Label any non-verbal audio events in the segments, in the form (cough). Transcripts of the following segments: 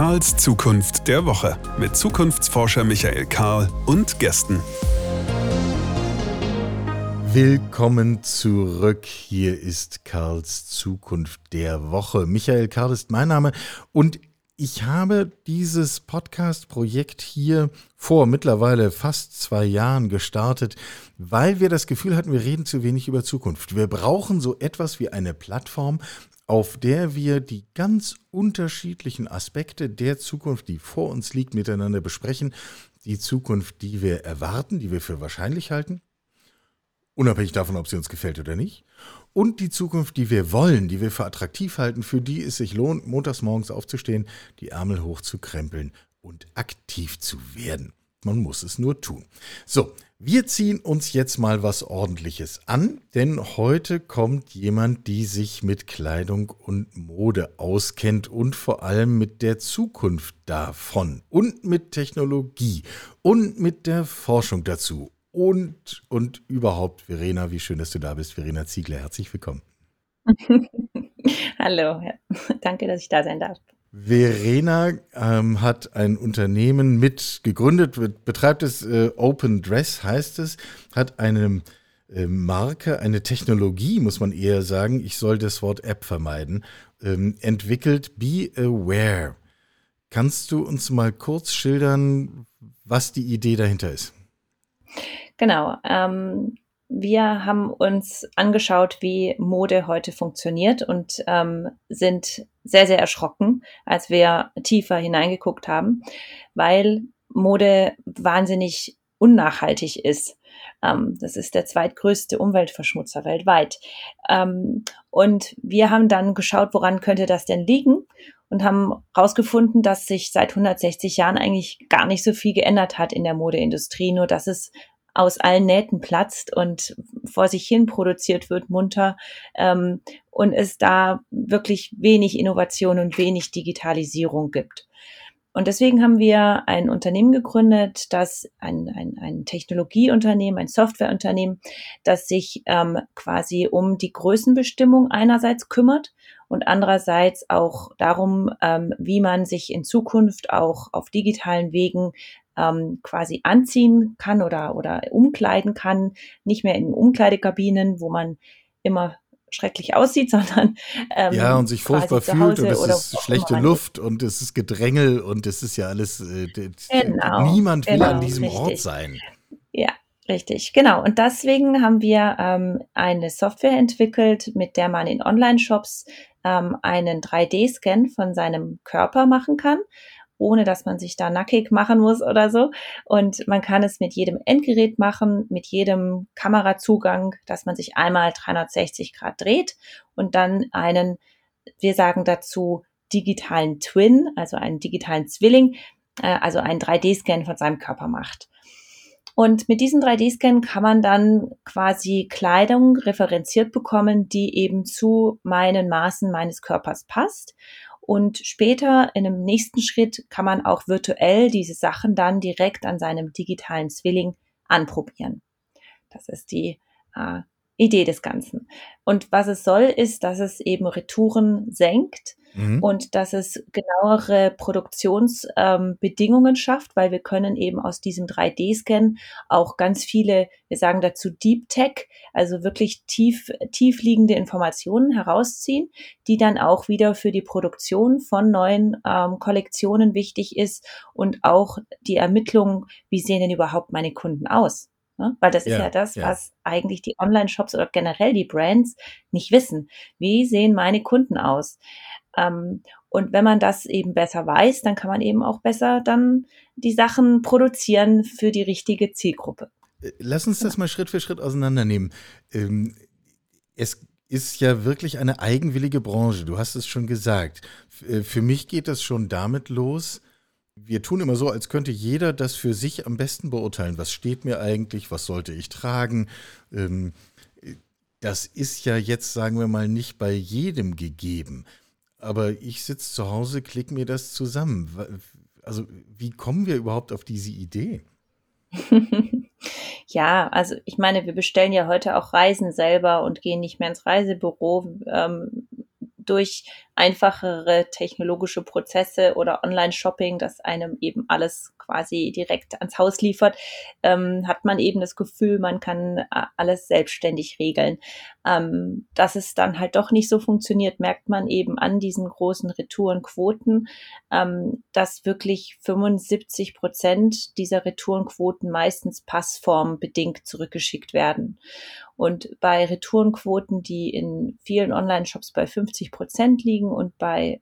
Karls Zukunft der Woche mit Zukunftsforscher Michael Karl und Gästen. Willkommen zurück. Hier ist Karls Zukunft der Woche. Michael Karl ist mein Name und ich habe dieses Podcast-Projekt hier vor mittlerweile fast zwei Jahren gestartet, weil wir das Gefühl hatten, wir reden zu wenig über Zukunft. Wir brauchen so etwas wie eine Plattform, auf der wir die ganz unterschiedlichen Aspekte der Zukunft, die vor uns liegt, miteinander besprechen. Die Zukunft, die wir erwarten, die wir für wahrscheinlich halten, unabhängig davon, ob sie uns gefällt oder nicht und die Zukunft, die wir wollen, die wir für attraktiv halten, für die es sich lohnt, montags morgens aufzustehen, die Ärmel hochzukrempeln und aktiv zu werden. Man muss es nur tun. So, wir ziehen uns jetzt mal was Ordentliches an, denn heute kommt jemand, die sich mit Kleidung und Mode auskennt und vor allem mit der Zukunft davon und mit Technologie und mit der Forschung dazu und, und überhaupt, Verena, wie schön, dass du da bist. Verena Ziegler, herzlich willkommen. (laughs) Hallo, danke, dass ich da sein darf. Verena ähm, hat ein Unternehmen mit gegründet, betreibt es äh, Open Dress, heißt es, hat eine äh, Marke, eine Technologie, muss man eher sagen, ich soll das Wort App vermeiden, ähm, entwickelt Be Aware. Kannst du uns mal kurz schildern, was die Idee dahinter ist? Genau. Ähm, wir haben uns angeschaut, wie Mode heute funktioniert und ähm, sind sehr, sehr erschrocken, als wir tiefer hineingeguckt haben, weil Mode wahnsinnig unnachhaltig ist. Ähm, das ist der zweitgrößte Umweltverschmutzer weltweit. Ähm, und wir haben dann geschaut, woran könnte das denn liegen? Und haben herausgefunden, dass sich seit 160 Jahren eigentlich gar nicht so viel geändert hat in der Modeindustrie, nur dass es aus allen Nähten platzt und vor sich hin produziert wird, munter, ähm, und es da wirklich wenig Innovation und wenig Digitalisierung gibt. Und deswegen haben wir ein Unternehmen gegründet, das ein, ein, ein Technologieunternehmen, ein Softwareunternehmen, das sich ähm, quasi um die Größenbestimmung einerseits kümmert und andererseits auch darum, ähm, wie man sich in Zukunft auch auf digitalen Wegen ähm, quasi anziehen kann oder, oder umkleiden kann. Nicht mehr in Umkleidekabinen, wo man immer schrecklich (laughs) aussieht, sondern ähm, ja und sich furchtbar fühlt und es ist schlechte Luft und es ist Gedrängel und es ist ja alles äh, genau, niemand will genau, an diesem richtig. Ort sein. Ja, richtig, genau. Und deswegen haben wir ähm, eine Software entwickelt, mit der man in Online-Shops ähm, einen 3D-Scan von seinem Körper machen kann ohne dass man sich da nackig machen muss oder so. Und man kann es mit jedem Endgerät machen, mit jedem Kamerazugang, dass man sich einmal 360 Grad dreht und dann einen, wir sagen dazu, digitalen Twin, also einen digitalen Zwilling, äh, also einen 3D-Scan von seinem Körper macht. Und mit diesem 3D-Scan kann man dann quasi Kleidung referenziert bekommen, die eben zu meinen Maßen meines Körpers passt. Und später in einem nächsten Schritt kann man auch virtuell diese Sachen dann direkt an seinem digitalen Zwilling anprobieren. Das ist die äh, Idee des Ganzen. Und was es soll, ist, dass es eben Retouren senkt mhm. und dass es genauere Produktionsbedingungen ähm, schafft, weil wir können eben aus diesem 3D-Scan auch ganz viele, wir sagen dazu Deep Tech, also wirklich tief, tief liegende Informationen herausziehen, die dann auch wieder für die Produktion von neuen ähm, Kollektionen wichtig ist und auch die Ermittlung, wie sehen denn überhaupt meine Kunden aus? Ne? Weil das ist ja, ja das, ja. was eigentlich die Online-Shops oder generell die Brands nicht wissen. Wie sehen meine Kunden aus? Ähm, und wenn man das eben besser weiß, dann kann man eben auch besser dann die Sachen produzieren für die richtige Zielgruppe. Äh, lass uns das mal Schritt für Schritt auseinandernehmen. Ähm, es ist ja wirklich eine eigenwillige Branche. Du hast es schon gesagt. Äh, für mich geht das schon damit los, wir tun immer so, als könnte jeder das für sich am besten beurteilen. Was steht mir eigentlich? Was sollte ich tragen? Ähm, das ist ja jetzt, sagen wir mal, nicht bei jedem gegeben. Aber ich sitze zu Hause, klicke mir das zusammen. Also, wie kommen wir überhaupt auf diese Idee? (laughs) ja, also ich meine, wir bestellen ja heute auch Reisen selber und gehen nicht mehr ins Reisebüro. Ähm, durch einfachere technologische Prozesse oder Online-Shopping, das einem eben alles quasi direkt ans Haus liefert, ähm, hat man eben das Gefühl, man kann äh, alles selbstständig regeln. Ähm, dass es dann halt doch nicht so funktioniert, merkt man eben an diesen großen Retourenquoten, ähm, dass wirklich 75 Prozent dieser Retourenquoten meistens passformbedingt zurückgeschickt werden. Und bei Retourenquoten, die in vielen Online-Shops bei 50 Prozent liegen und bei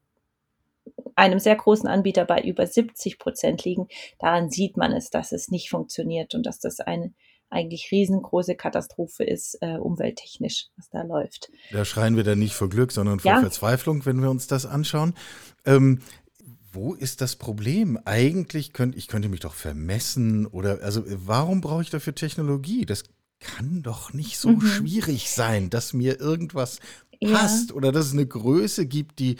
einem sehr großen Anbieter bei über 70 Prozent liegen, daran sieht man es, dass es nicht funktioniert und dass das eine eigentlich riesengroße Katastrophe ist, äh, umwelttechnisch, was da läuft. Da schreien wir dann nicht vor Glück, sondern vor ja. Verzweiflung, wenn wir uns das anschauen. Ähm, wo ist das Problem? Eigentlich könnte ich könnte mich doch vermessen oder also warum brauche ich dafür Technologie? Das kann doch nicht so mhm. schwierig sein, dass mir irgendwas passt ja. oder dass es eine Größe gibt, die,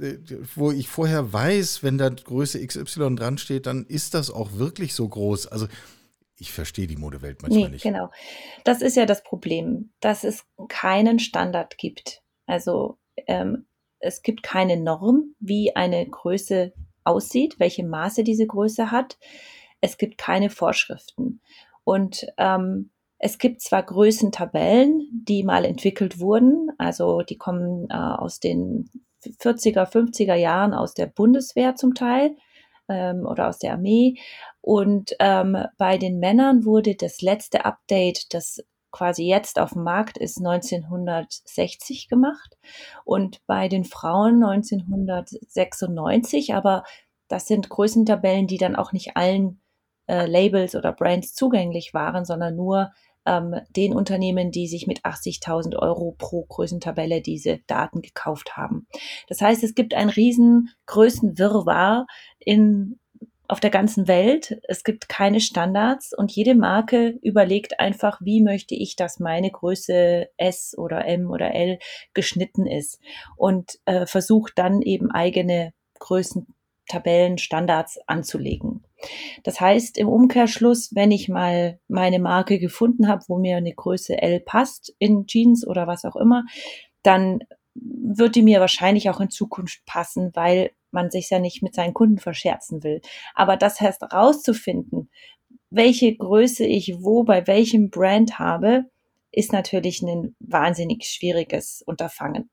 äh, wo ich vorher weiß, wenn da Größe XY dran steht, dann ist das auch wirklich so groß. Also ich verstehe die Modewelt manchmal nee, nicht. Genau. Das ist ja das Problem, dass es keinen Standard gibt. Also ähm, es gibt keine Norm, wie eine Größe aussieht, welche Maße diese Größe hat. Es gibt keine Vorschriften. Und ähm, es gibt zwar Größentabellen, die mal entwickelt wurden, also die kommen äh, aus den 40er, 50er Jahren aus der Bundeswehr zum Teil ähm, oder aus der Armee. Und ähm, bei den Männern wurde das letzte Update, das quasi jetzt auf dem Markt ist, 1960 gemacht und bei den Frauen 1996. Aber das sind Größentabellen, die dann auch nicht allen äh, Labels oder Brands zugänglich waren, sondern nur ähm, den Unternehmen, die sich mit 80.000 Euro pro Größentabelle diese Daten gekauft haben. Das heißt, es gibt einen riesen Größenwirrwarr in auf der ganzen Welt. Es gibt keine Standards und jede Marke überlegt einfach, wie möchte ich, dass meine Größe S oder M oder L geschnitten ist und äh, versucht dann eben eigene Größentabellen, Standards anzulegen. Das heißt im Umkehrschluss, wenn ich mal meine Marke gefunden habe, wo mir eine Größe L passt in Jeans oder was auch immer, dann wird die mir wahrscheinlich auch in Zukunft passen, weil man sich ja nicht mit seinen Kunden verscherzen will. Aber das heißt rauszufinden, welche Größe ich wo bei welchem Brand habe, ist natürlich ein wahnsinnig schwieriges Unterfangen.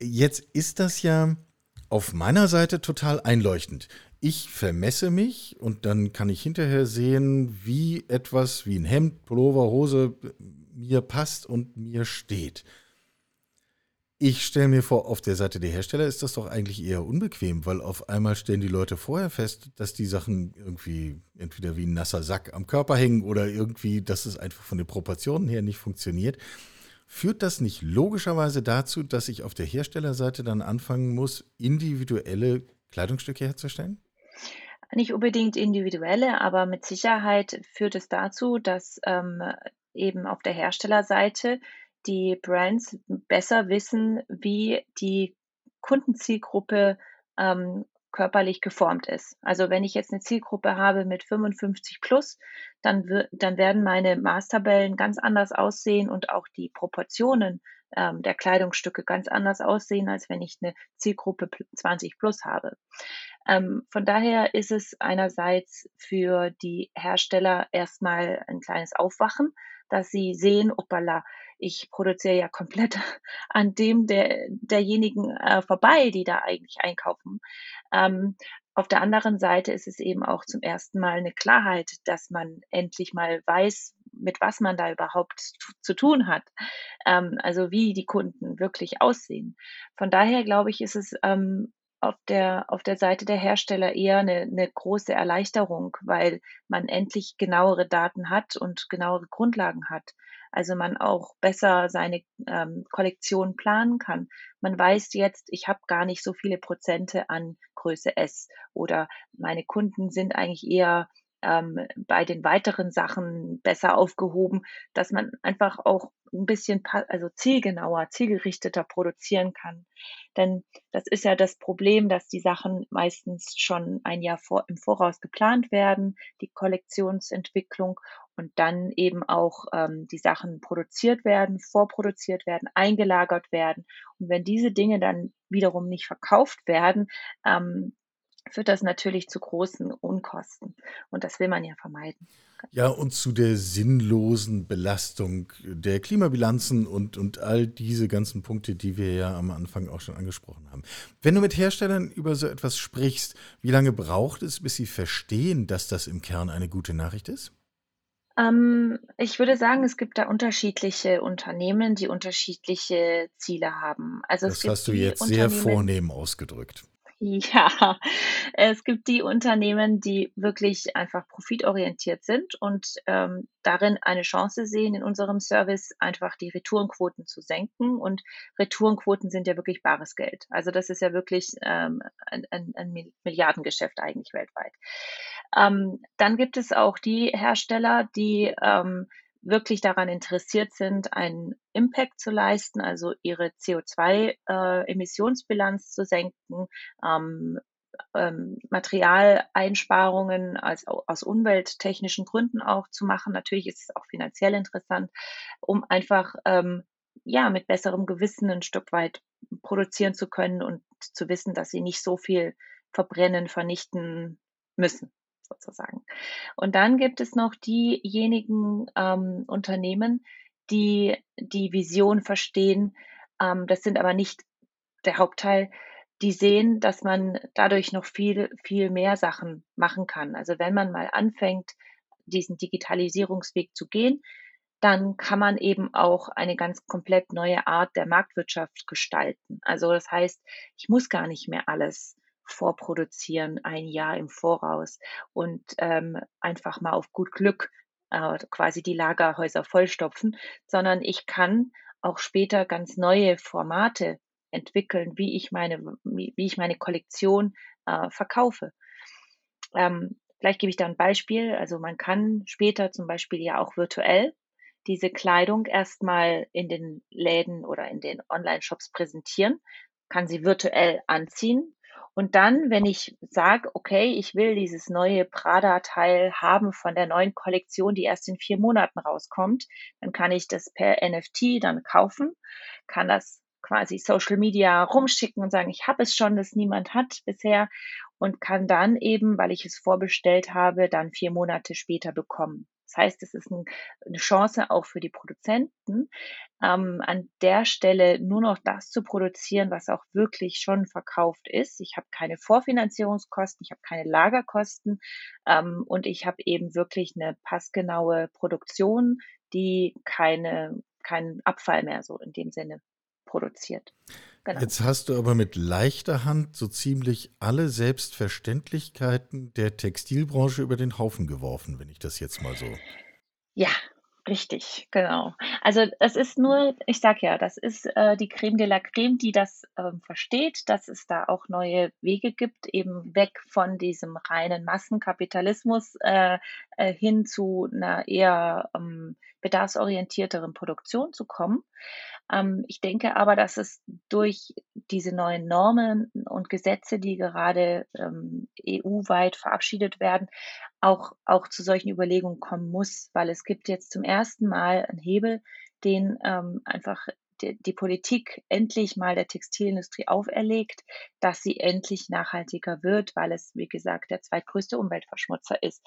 Jetzt ist das ja auf meiner Seite total einleuchtend ich vermesse mich und dann kann ich hinterher sehen, wie etwas wie ein Hemd, Pullover, Hose mir passt und mir steht. Ich stelle mir vor, auf der Seite der Hersteller ist das doch eigentlich eher unbequem, weil auf einmal stellen die Leute vorher fest, dass die Sachen irgendwie entweder wie ein nasser Sack am Körper hängen oder irgendwie, dass es einfach von den Proportionen her nicht funktioniert. Führt das nicht logischerweise dazu, dass ich auf der Herstellerseite dann anfangen muss, individuelle Kleidungsstücke herzustellen? Nicht unbedingt individuelle, aber mit Sicherheit führt es dazu, dass ähm, eben auf der Herstellerseite die Brands besser wissen, wie die Kundenzielgruppe ähm, körperlich geformt ist. Also wenn ich jetzt eine Zielgruppe habe mit 55 plus, dann, dann werden meine Maßtabellen ganz anders aussehen und auch die Proportionen ähm, der Kleidungsstücke ganz anders aussehen, als wenn ich eine Zielgruppe 20 plus habe. Ähm, von daher ist es einerseits für die Hersteller erstmal ein kleines Aufwachen, dass sie sehen, opala, ich produziere ja komplett (laughs) an dem der, derjenigen äh, vorbei, die da eigentlich einkaufen. Ähm, auf der anderen Seite ist es eben auch zum ersten Mal eine Klarheit, dass man endlich mal weiß, mit was man da überhaupt zu tun hat. Ähm, also wie die Kunden wirklich aussehen. Von daher glaube ich, ist es ähm, auf der, auf der Seite der Hersteller eher eine, eine große Erleichterung, weil man endlich genauere Daten hat und genauere Grundlagen hat. Also man auch besser seine ähm, Kollektion planen kann. Man weiß jetzt, ich habe gar nicht so viele Prozente an Größe S oder meine Kunden sind eigentlich eher ähm, bei den weiteren Sachen besser aufgehoben, dass man einfach auch ein bisschen also zielgenauer, zielgerichteter produzieren kann. Denn das ist ja das Problem, dass die Sachen meistens schon ein Jahr vor, im Voraus geplant werden, die Kollektionsentwicklung und dann eben auch ähm, die Sachen produziert werden, vorproduziert werden, eingelagert werden. Und wenn diese Dinge dann wiederum nicht verkauft werden, ähm, führt das natürlich zu großen Unkosten. Und das will man ja vermeiden. Ja, und zu der sinnlosen Belastung der Klimabilanzen und, und all diese ganzen Punkte, die wir ja am Anfang auch schon angesprochen haben. Wenn du mit Herstellern über so etwas sprichst, wie lange braucht es, bis sie verstehen, dass das im Kern eine gute Nachricht ist? Ähm, ich würde sagen, es gibt da unterschiedliche Unternehmen, die unterschiedliche Ziele haben. Also das hast du jetzt sehr vornehm ausgedrückt. Ja, (laughs) es gibt die Unternehmen, die wirklich einfach profitorientiert sind und ähm, darin eine Chance sehen, in unserem Service einfach die Retourenquoten zu senken. Und Retourenquoten sind ja wirklich bares Geld. Also das ist ja wirklich ähm, ein, ein, ein Milliardengeschäft eigentlich weltweit. Ähm, dann gibt es auch die Hersteller, die ähm, wirklich daran interessiert sind, einen Impact zu leisten, also ihre CO2-Emissionsbilanz äh, zu senken, ähm, ähm, Materialeinsparungen als, aus umwelttechnischen Gründen auch zu machen. Natürlich ist es auch finanziell interessant, um einfach ähm, ja mit besserem Gewissen ein Stück weit produzieren zu können und zu wissen, dass sie nicht so viel verbrennen, vernichten müssen sozusagen. Und dann gibt es noch diejenigen ähm, Unternehmen, die die Vision verstehen. Ähm, das sind aber nicht der Hauptteil. Die sehen, dass man dadurch noch viel, viel mehr Sachen machen kann. Also wenn man mal anfängt, diesen Digitalisierungsweg zu gehen, dann kann man eben auch eine ganz komplett neue Art der Marktwirtschaft gestalten. Also das heißt, ich muss gar nicht mehr alles vorproduzieren, ein Jahr im Voraus und ähm, einfach mal auf gut Glück äh, quasi die Lagerhäuser vollstopfen, sondern ich kann auch später ganz neue Formate entwickeln, wie ich meine, wie, ich meine Kollektion äh, verkaufe. Ähm, vielleicht gebe ich da ein Beispiel. Also man kann später zum Beispiel ja auch virtuell diese Kleidung erstmal in den Läden oder in den Online-Shops präsentieren, kann sie virtuell anziehen und dann, wenn ich sage, okay, ich will dieses neue Prada-Teil haben von der neuen Kollektion, die erst in vier Monaten rauskommt, dann kann ich das per NFT dann kaufen, kann das quasi Social Media rumschicken und sagen, ich habe es schon, das niemand hat bisher und kann dann eben, weil ich es vorbestellt habe, dann vier Monate später bekommen. Das heißt, es ist ein, eine Chance auch für die Produzenten, ähm, an der Stelle nur noch das zu produzieren, was auch wirklich schon verkauft ist. Ich habe keine Vorfinanzierungskosten, ich habe keine Lagerkosten ähm, und ich habe eben wirklich eine passgenaue Produktion, die keine, keinen Abfall mehr so in dem Sinne produziert. Genau. Jetzt hast du aber mit leichter Hand so ziemlich alle Selbstverständlichkeiten der Textilbranche über den Haufen geworfen, wenn ich das jetzt mal so. Ja, richtig, genau. Also es ist nur, ich sag ja, das ist äh, die Creme de la Creme, die das ähm, versteht, dass es da auch neue Wege gibt, eben weg von diesem reinen Massenkapitalismus äh, äh, hin zu einer eher ähm, bedarfsorientierteren Produktion zu kommen. Ähm, ich denke aber, dass es durch diese neuen Normen und Gesetze, die gerade ähm, EU-weit verabschiedet werden, auch, auch zu solchen Überlegungen kommen muss, weil es gibt jetzt zum ersten Mal einen Hebel, den ähm, einfach die, die Politik endlich mal der Textilindustrie auferlegt, dass sie endlich nachhaltiger wird, weil es, wie gesagt, der zweitgrößte Umweltverschmutzer ist.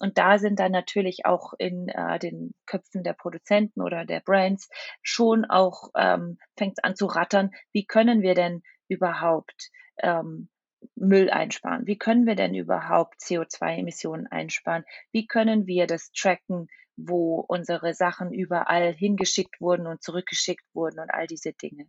Und da sind dann natürlich auch in äh, den Köpfen der Produzenten oder der Brands schon auch, ähm, fängt es an zu rattern, wie können wir denn überhaupt ähm, Müll einsparen? Wie können wir denn überhaupt CO2-Emissionen einsparen? Wie können wir das tracken, wo unsere Sachen überall hingeschickt wurden und zurückgeschickt wurden und all diese Dinge?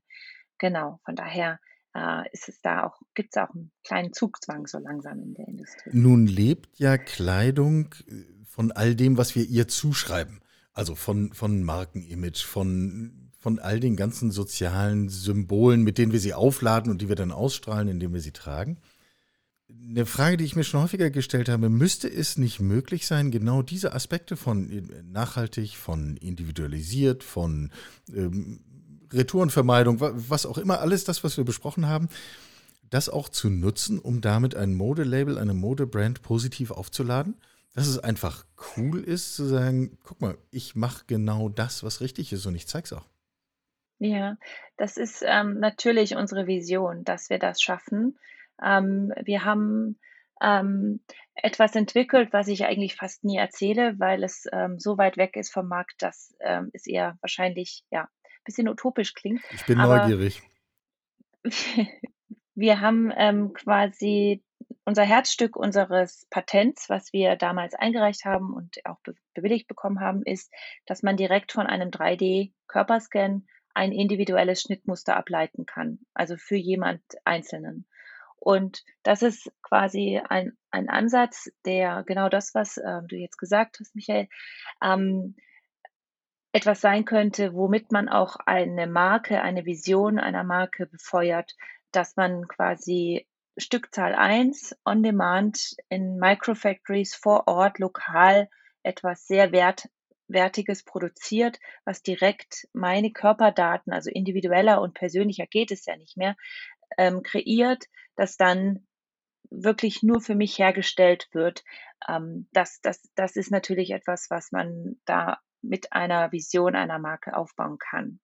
Genau, von daher äh, es da auch, gibt es auch einen kleinen Zugzwang so langsam in der Industrie. Nun lebt ja Kleidung äh, von all dem, was wir ihr zuschreiben. Also von, von Markenimage, von, von all den ganzen sozialen Symbolen, mit denen wir sie aufladen und die wir dann ausstrahlen, indem wir sie tragen. Eine Frage, die ich mir schon häufiger gestellt habe, müsste es nicht möglich sein, genau diese Aspekte von äh, nachhaltig, von individualisiert, von ähm, Retourenvermeidung, was auch immer, alles das, was wir besprochen haben, das auch zu nutzen, um damit ein Modelabel, eine Modebrand positiv aufzuladen? dass es einfach cool ist zu sagen, guck mal, ich mache genau das, was richtig ist und ich zeige es auch. Ja, das ist ähm, natürlich unsere Vision, dass wir das schaffen. Ähm, wir haben ähm, etwas entwickelt, was ich eigentlich fast nie erzähle, weil es ähm, so weit weg ist vom Markt, dass ähm, es eher wahrscheinlich ja ein bisschen utopisch klingt. Ich bin Aber neugierig. (laughs) wir haben ähm, quasi unser Herzstück unseres Patents, was wir damals eingereicht haben und auch be bewilligt bekommen haben, ist, dass man direkt von einem 3D-Körperscan ein individuelles Schnittmuster ableiten kann, also für jemand Einzelnen. Und das ist quasi ein, ein Ansatz, der genau das, was äh, du jetzt gesagt hast, Michael, ähm, etwas sein könnte, womit man auch eine Marke, eine Vision einer Marke befeuert, dass man quasi Stückzahl 1 on demand in Microfactories vor Ort lokal etwas sehr wert, Wertiges produziert, was direkt meine Körperdaten, also individueller und persönlicher geht es ja nicht mehr, ähm, kreiert, das dann wirklich nur für mich hergestellt wird. Ähm, das, das, das ist natürlich etwas, was man da mit einer Vision einer Marke aufbauen kann.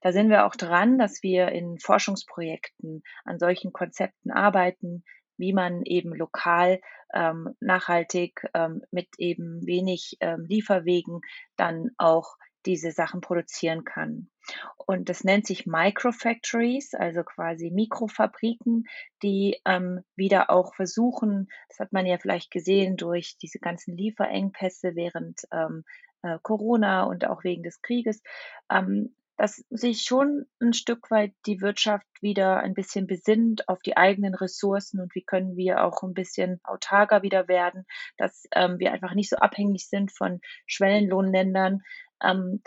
Da sind wir auch dran, dass wir in Forschungsprojekten an solchen Konzepten arbeiten, wie man eben lokal ähm, nachhaltig ähm, mit eben wenig ähm, Lieferwegen dann auch diese Sachen produzieren kann. Und das nennt sich Microfactories, also quasi Mikrofabriken, die ähm, wieder auch versuchen, das hat man ja vielleicht gesehen durch diese ganzen Lieferengpässe während ähm, äh, Corona und auch wegen des Krieges, ähm, dass sich schon ein Stück weit die Wirtschaft wieder ein bisschen besinnt auf die eigenen Ressourcen und wie können wir auch ein bisschen autarker wieder werden, dass ähm, wir einfach nicht so abhängig sind von Schwellenlohnländern. Ähm,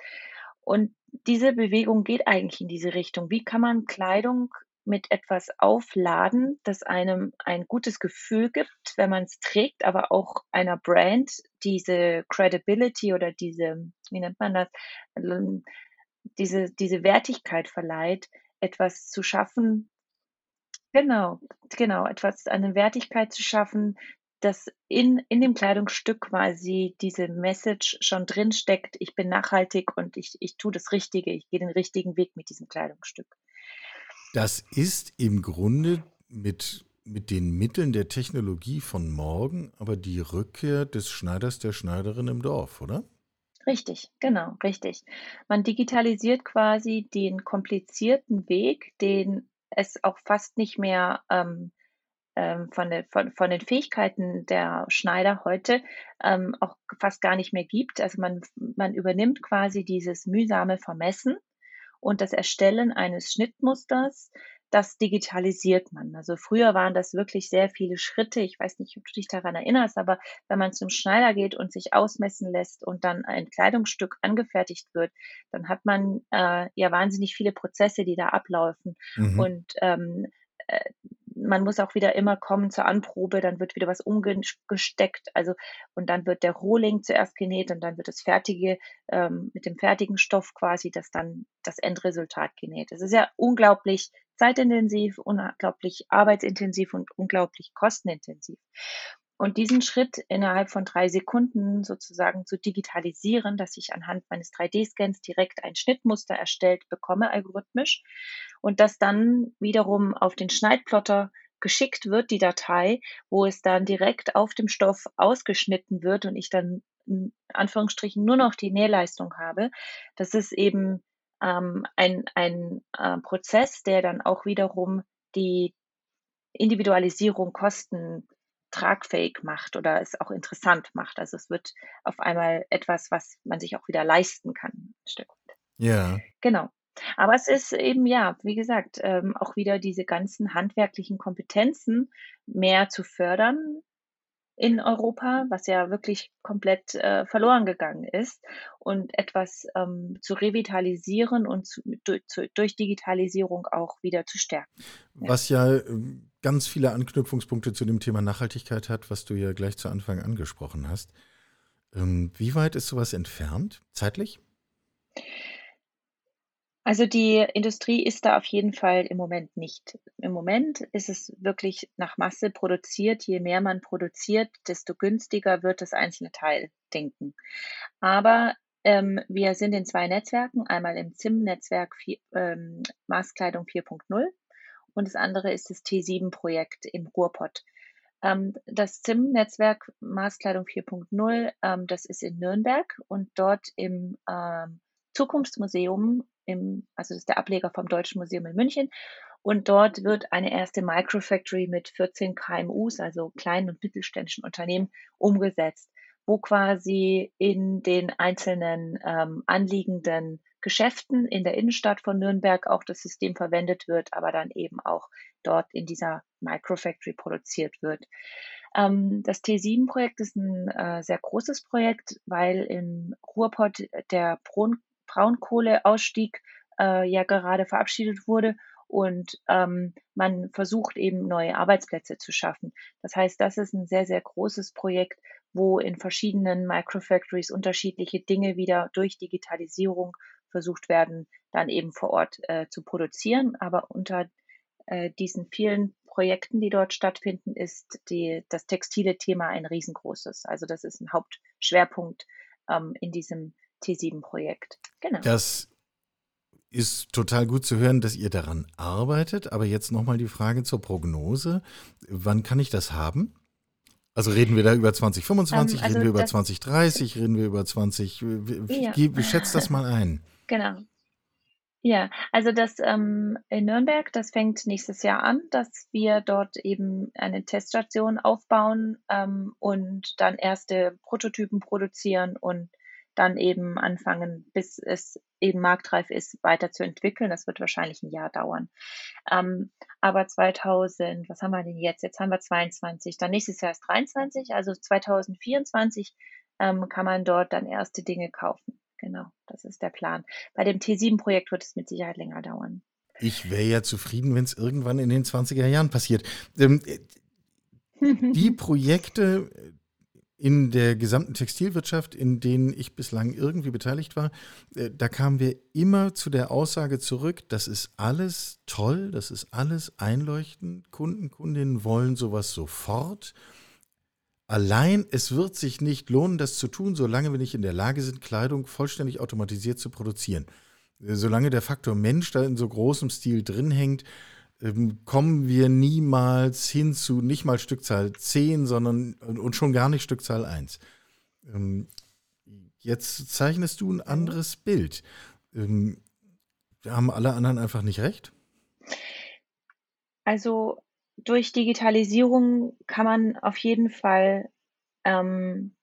und diese Bewegung geht eigentlich in diese Richtung. Wie kann man Kleidung mit etwas aufladen, das einem ein gutes Gefühl gibt, wenn man es trägt, aber auch einer Brand diese Credibility oder diese, wie nennt man das, diese, diese Wertigkeit verleiht, etwas zu schaffen, genau, genau, etwas, eine Wertigkeit zu schaffen, dass in, in dem Kleidungsstück quasi diese Message schon drin steckt, ich bin nachhaltig und ich, ich tue das Richtige, ich gehe den richtigen Weg mit diesem Kleidungsstück. Das ist im Grunde mit, mit den Mitteln der Technologie von morgen, aber die Rückkehr des Schneiders, der Schneiderin im Dorf, oder? Richtig, genau, richtig. Man digitalisiert quasi den komplizierten Weg, den es auch fast nicht mehr ähm, ähm, von, der, von, von den Fähigkeiten der Schneider heute ähm, auch fast gar nicht mehr gibt. Also man, man übernimmt quasi dieses mühsame Vermessen und das Erstellen eines Schnittmusters, das digitalisiert man. Also früher waren das wirklich sehr viele Schritte. Ich weiß nicht, ob du dich daran erinnerst, aber wenn man zum Schneider geht und sich ausmessen lässt und dann ein Kleidungsstück angefertigt wird, dann hat man äh, ja wahnsinnig viele Prozesse, die da ablaufen. Mhm. Und ähm, äh, man muss auch wieder immer kommen zur Anprobe, dann wird wieder was umgesteckt, also und dann wird der Rohling zuerst genäht und dann wird das fertige ähm, mit dem fertigen Stoff quasi das dann das Endresultat genäht. Das ist ja unglaublich zeitintensiv, unglaublich arbeitsintensiv und unglaublich kostenintensiv. Und diesen Schritt innerhalb von drei Sekunden sozusagen zu digitalisieren, dass ich anhand meines 3D-Scans direkt ein Schnittmuster erstellt bekomme, algorithmisch, und das dann wiederum auf den Schneidplotter geschickt wird, die Datei, wo es dann direkt auf dem Stoff ausgeschnitten wird und ich dann in Anführungsstrichen nur noch die Nähleistung habe. Das ist eben ähm, ein, ein äh, Prozess, der dann auch wiederum die Individualisierung kosten tragfähig macht oder es auch interessant macht. Also es wird auf einmal etwas, was man sich auch wieder leisten kann. Ja. Genau. Aber es ist eben, ja, wie gesagt, ähm, auch wieder diese ganzen handwerklichen Kompetenzen mehr zu fördern, in Europa, was ja wirklich komplett äh, verloren gegangen ist und etwas ähm, zu revitalisieren und zu, durch, durch, Digitalisierung auch wieder zu stärken. Was ja ähm, ganz viele Anknüpfungspunkte zu dem Thema Nachhaltigkeit hat, was du ja gleich zu Anfang angesprochen hast. Ähm, wie weit ist sowas entfernt, zeitlich? Also die Industrie ist da auf jeden Fall im Moment nicht. Im Moment ist es wirklich nach Masse produziert. Je mehr man produziert, desto günstiger wird das einzelne Teil denken. Aber ähm, wir sind in zwei Netzwerken, einmal im ZIM-Netzwerk ähm, Maßkleidung 4.0 und das andere ist das T7-Projekt im Ruhrpott. Ähm, das ZIM-Netzwerk Maßkleidung 4.0, ähm, das ist in Nürnberg und dort im ähm, Zukunftsmuseum, im, also das ist der Ableger vom Deutschen Museum in München. Und dort wird eine erste Microfactory mit 14 KMUs, also kleinen und mittelständischen Unternehmen, umgesetzt, wo quasi in den einzelnen ähm, anliegenden Geschäften in der Innenstadt von Nürnberg auch das System verwendet wird, aber dann eben auch dort in dieser Microfactory produziert wird. Ähm, das T7-Projekt ist ein äh, sehr großes Projekt, weil im Ruhrpott der Braun Braunkohleausstieg äh, ja gerade verabschiedet wurde und ähm, man versucht eben neue Arbeitsplätze zu schaffen. Das heißt, das ist ein sehr, sehr großes Projekt, wo in verschiedenen Microfactories unterschiedliche Dinge wieder durch Digitalisierung versucht werden, dann eben vor Ort äh, zu produzieren. Aber unter äh, diesen vielen Projekten, die dort stattfinden, ist die, das textile Thema ein riesengroßes. Also das ist ein Hauptschwerpunkt ähm, in diesem T7-Projekt. Genau. Das ist total gut zu hören, dass ihr daran arbeitet. Aber jetzt nochmal die Frage zur Prognose. Wann kann ich das haben? Also reden wir da über 2025, ähm, also reden wir über 2030, reden wir über 20. Wie, ja. schätzt das mal ein? Genau. Ja, also das ähm, in Nürnberg, das fängt nächstes Jahr an, dass wir dort eben eine Teststation aufbauen ähm, und dann erste Prototypen produzieren und dann eben anfangen, bis es eben marktreif ist, weiterzuentwickeln. Das wird wahrscheinlich ein Jahr dauern. Ähm, aber 2000, was haben wir denn jetzt? Jetzt haben wir 22, dann nächstes Jahr ist 23, also 2024 ähm, kann man dort dann erste Dinge kaufen. Genau, das ist der Plan. Bei dem T7-Projekt wird es mit Sicherheit länger dauern. Ich wäre ja zufrieden, wenn es irgendwann in den 20er Jahren passiert. Ähm, äh, (laughs) die Projekte in der gesamten Textilwirtschaft, in denen ich bislang irgendwie beteiligt war, äh, da kamen wir immer zu der Aussage zurück, das ist alles toll, das ist alles einleuchtend. Kunden, Kundinnen wollen sowas sofort. Allein es wird sich nicht lohnen, das zu tun, solange wir nicht in der Lage sind, Kleidung vollständig automatisiert zu produzieren. Solange der Faktor Mensch da in so großem Stil drin hängt, kommen wir niemals hin zu nicht mal Stückzahl 10, sondern und schon gar nicht Stückzahl 1. Ähm, jetzt zeichnest du ein anderes Bild. Ähm, haben alle anderen einfach nicht recht? Also durch Digitalisierung kann man auf jeden Fall ähm,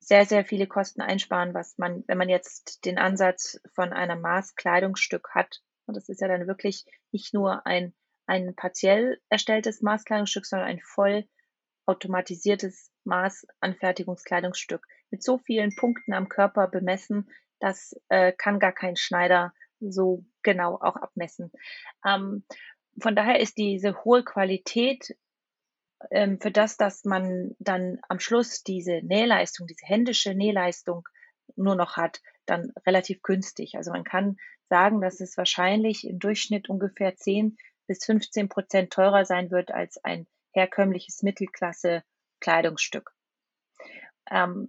sehr, sehr viele Kosten einsparen, was man, wenn man jetzt den Ansatz von einem Maßkleidungsstück hat. Und das ist ja dann wirklich nicht nur ein, ein partiell erstelltes Maßkleidungsstück, sondern ein voll automatisiertes Maßanfertigungskleidungsstück mit so vielen Punkten am Körper bemessen, das äh, kann gar kein Schneider so genau auch abmessen. Ähm, von daher ist diese hohe Qualität ähm, für das, dass man dann am Schluss diese Nähleistung, diese händische Nähleistung nur noch hat, dann relativ günstig. Also man kann sagen, dass es wahrscheinlich im Durchschnitt ungefähr 10 bis 15 Prozent teurer sein wird als ein herkömmliches Mittelklasse-Kleidungsstück. Ähm,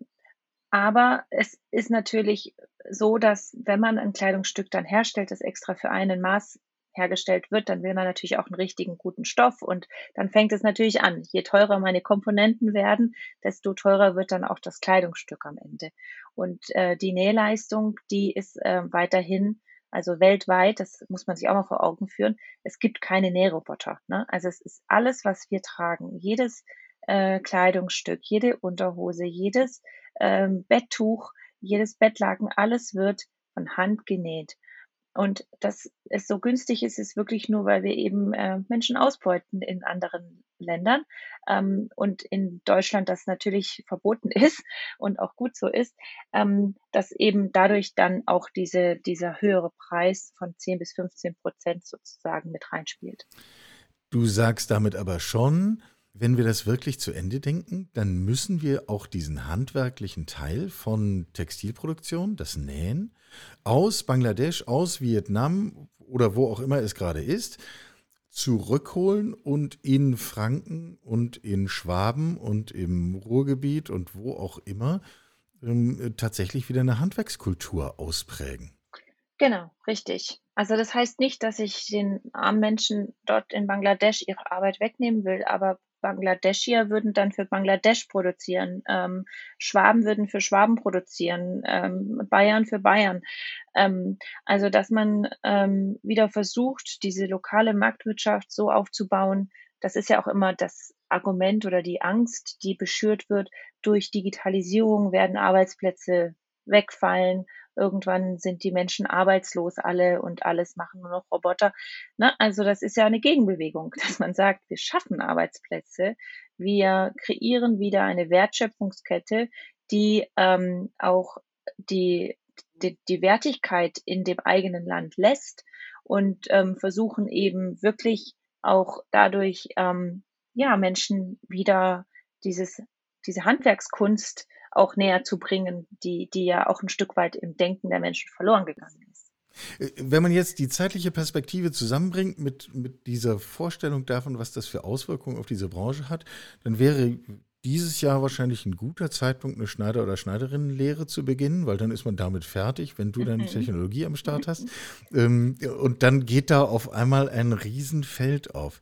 aber es ist natürlich so, dass wenn man ein Kleidungsstück dann herstellt, das extra für einen Maß hergestellt wird, dann will man natürlich auch einen richtigen guten Stoff und dann fängt es natürlich an. Je teurer meine Komponenten werden, desto teurer wird dann auch das Kleidungsstück am Ende. Und äh, die Nähleistung, die ist äh, weiterhin, also weltweit, das muss man sich auch mal vor Augen führen, es gibt keine Nähroboter. Ne? Also es ist alles, was wir tragen, jedes äh, Kleidungsstück, jede Unterhose, jedes ähm, Betttuch, jedes Bettlaken, alles wird von Hand genäht. Und dass es so günstig ist, ist wirklich nur, weil wir eben äh, Menschen ausbeuten in anderen Ländern ähm, und in Deutschland das natürlich verboten (laughs) ist und auch gut so ist, ähm, dass eben dadurch dann auch diese, dieser höhere Preis von 10 bis 15 Prozent sozusagen mit reinspielt. Du sagst damit aber schon, wenn wir das wirklich zu Ende denken, dann müssen wir auch diesen handwerklichen Teil von Textilproduktion, das Nähen, aus Bangladesch, aus Vietnam oder wo auch immer es gerade ist, zurückholen und in Franken und in Schwaben und im Ruhrgebiet und wo auch immer ähm, tatsächlich wieder eine Handwerkskultur ausprägen. Genau, richtig. Also das heißt nicht, dass ich den armen Menschen dort in Bangladesch ihre Arbeit wegnehmen will, aber Bangladeschier würden dann für Bangladesch produzieren, ähm, Schwaben würden für Schwaben produzieren, ähm, Bayern für Bayern. Ähm, also dass man ähm, wieder versucht, diese lokale Marktwirtschaft so aufzubauen, das ist ja auch immer das Argument oder die Angst, die beschürt wird, durch Digitalisierung werden Arbeitsplätze wegfallen Irgendwann sind die Menschen arbeitslos alle und alles machen nur noch Roboter. Ne? Also das ist ja eine Gegenbewegung, (laughs) dass man sagt, wir schaffen Arbeitsplätze, wir kreieren wieder eine Wertschöpfungskette, die ähm, auch die, die, die Wertigkeit in dem eigenen Land lässt und ähm, versuchen eben wirklich auch dadurch ähm, ja Menschen wieder dieses diese Handwerkskunst auch näher zu bringen, die, die ja auch ein Stück weit im Denken der Menschen verloren gegangen ist. Äh, wenn man jetzt die zeitliche Perspektive zusammenbringt mit, mit dieser Vorstellung davon, was das für Auswirkungen auf diese Branche hat, dann wäre dieses Jahr wahrscheinlich ein guter Zeitpunkt, eine Schneider- oder Schneiderinnenlehre zu beginnen, weil dann ist man damit fertig, wenn du deine mhm. Technologie am Start (laughs) hast. Ähm, und dann geht da auf einmal ein Riesenfeld auf.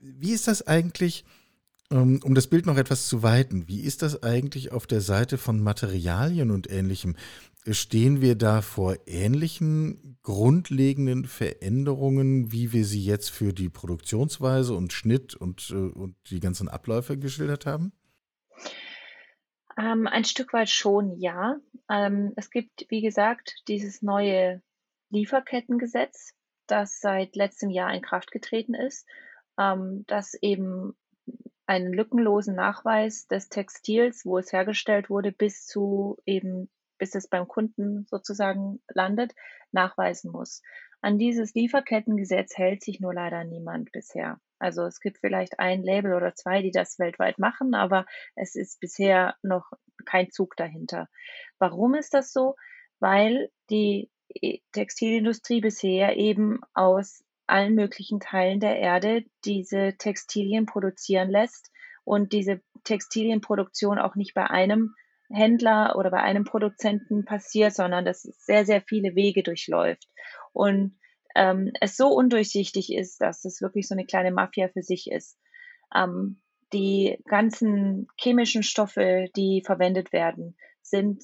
Wie ist das eigentlich? Ähm, um das Bild noch etwas zu weiten, wie ist das eigentlich auf der Seite von Materialien und ähnlichem? Stehen wir da vor ähnlichen grundlegenden Veränderungen, wie wir sie jetzt für die Produktionsweise und Schnitt und, äh, und die ganzen Abläufe geschildert haben? Ähm, ein Stück weit schon, ja. Ähm, es gibt, wie gesagt, dieses neue Lieferkettengesetz, das seit letztem Jahr in Kraft getreten ist, ähm, das eben einen lückenlosen Nachweis des Textils, wo es hergestellt wurde, bis zu eben, bis es beim Kunden sozusagen landet, nachweisen muss. An dieses Lieferkettengesetz hält sich nur leider niemand bisher. Also es gibt vielleicht ein Label oder zwei, die das weltweit machen, aber es ist bisher noch kein Zug dahinter. Warum ist das so? Weil die Textilindustrie bisher eben aus allen möglichen Teilen der Erde diese Textilien produzieren lässt und diese Textilienproduktion auch nicht bei einem Händler oder bei einem Produzenten passiert, sondern dass es sehr, sehr viele Wege durchläuft. Und ähm, es so undurchsichtig ist, dass es wirklich so eine kleine Mafia für sich ist. Ähm, die ganzen chemischen Stoffe, die verwendet werden, sind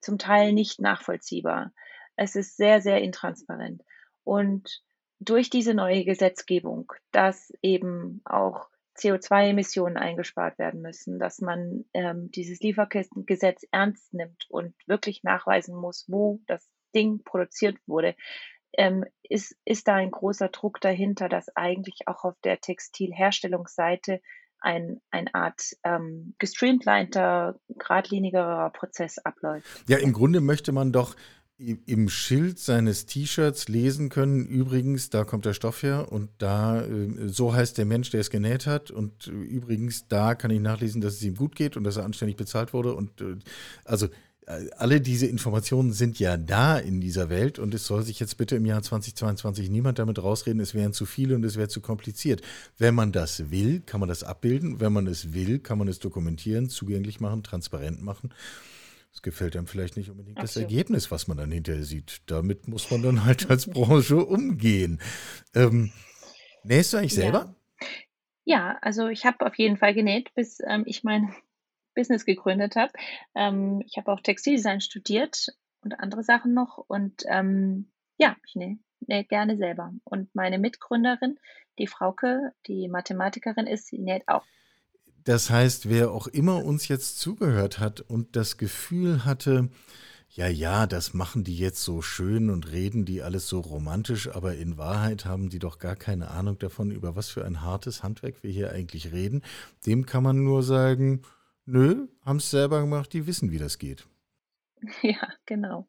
zum Teil nicht nachvollziehbar. Es ist sehr, sehr intransparent. Und durch diese neue Gesetzgebung, dass eben auch CO2-Emissionen eingespart werden müssen, dass man ähm, dieses Lieferkettengesetz ernst nimmt und wirklich nachweisen muss, wo das Ding produziert wurde, ähm, ist, ist da ein großer Druck dahinter, dass eigentlich auch auf der Textilherstellungsseite ein, eine Art ähm, gestreamliner, geradlinigerer Prozess abläuft. Ja, im Grunde möchte man doch im Schild seines T-Shirts lesen können, übrigens, da kommt der Stoff her und da, äh, so heißt der Mensch, der es genäht hat und äh, übrigens, da kann ich nachlesen, dass es ihm gut geht und dass er anständig bezahlt wurde und äh, also alle diese Informationen sind ja da in dieser Welt und es soll sich jetzt bitte im Jahr 2022 niemand damit rausreden, es wären zu viele und es wäre zu kompliziert. Wenn man das will, kann man das abbilden. Wenn man es will, kann man es dokumentieren, zugänglich machen, transparent machen. Es gefällt einem vielleicht nicht unbedingt Ach das. Ergebnis, was man dann hinterher sieht. Damit muss man dann halt als Branche umgehen. Ähm, nähst du eigentlich selber? Ja, ja also ich habe auf jeden Fall genäht, bis ähm, ich mein Business gegründet habe. Ähm, ich habe auch Textildesign studiert und andere Sachen noch. Und ähm, ja, ich nähe, nähe gerne selber. Und meine Mitgründerin, die Frauke, die Mathematikerin ist, sie näht auch. Das heißt, wer auch immer uns jetzt zugehört hat und das Gefühl hatte, ja, ja, das machen die jetzt so schön und reden die alles so romantisch, aber in Wahrheit haben die doch gar keine Ahnung davon, über was für ein hartes Handwerk wir hier eigentlich reden. Dem kann man nur sagen, nö, haben es selber gemacht, die wissen, wie das geht. (laughs) Ja, genau.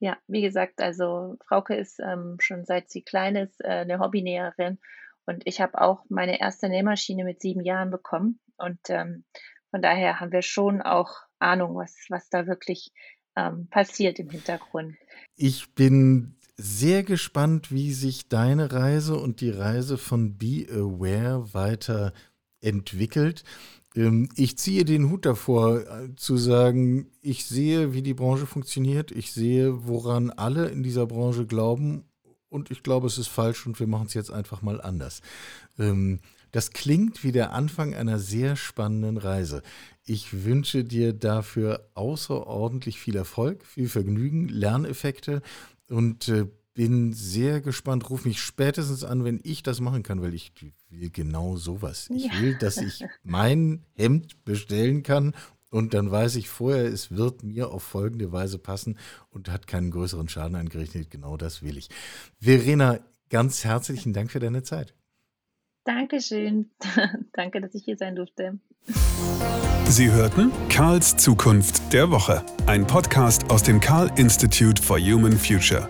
Ja, wie gesagt, also Frauke ist ähm, schon seit sie klein ist äh, eine Hobbynäherin Und ich habe auch meine erste Nähmaschine mit sieben Jahren bekommen. Und ähm, von daher haben wir schon auch Ahnung, was, was da wirklich ähm, passiert im Hintergrund. Ich bin sehr gespannt, wie sich deine Reise und die Reise von Be Aware weiter entwickelt. Ähm, ich ziehe den Hut davor, äh, zu sagen, ich sehe, wie die Branche funktioniert, ich sehe, woran alle in dieser Branche glauben und ich glaube, es ist falsch und wir machen es jetzt einfach mal anders. Das klingt wie der Anfang einer sehr spannenden Reise. Ich wünsche dir dafür außerordentlich viel Erfolg, viel Vergnügen, Lerneffekte und äh, bin sehr gespannt. Ruf mich spätestens an, wenn ich das machen kann, weil ich will genau sowas. Ich ja. will, dass ich mein Hemd bestellen kann und dann weiß ich vorher, es wird mir auf folgende Weise passen und hat keinen größeren Schaden angerichtet. Genau das will ich. Verena, ganz herzlichen Dank für deine Zeit. Dankeschön. (laughs) Danke, dass ich hier sein durfte. Sie hörten Karls Zukunft der Woche, ein Podcast aus dem Karl Institute for Human Future.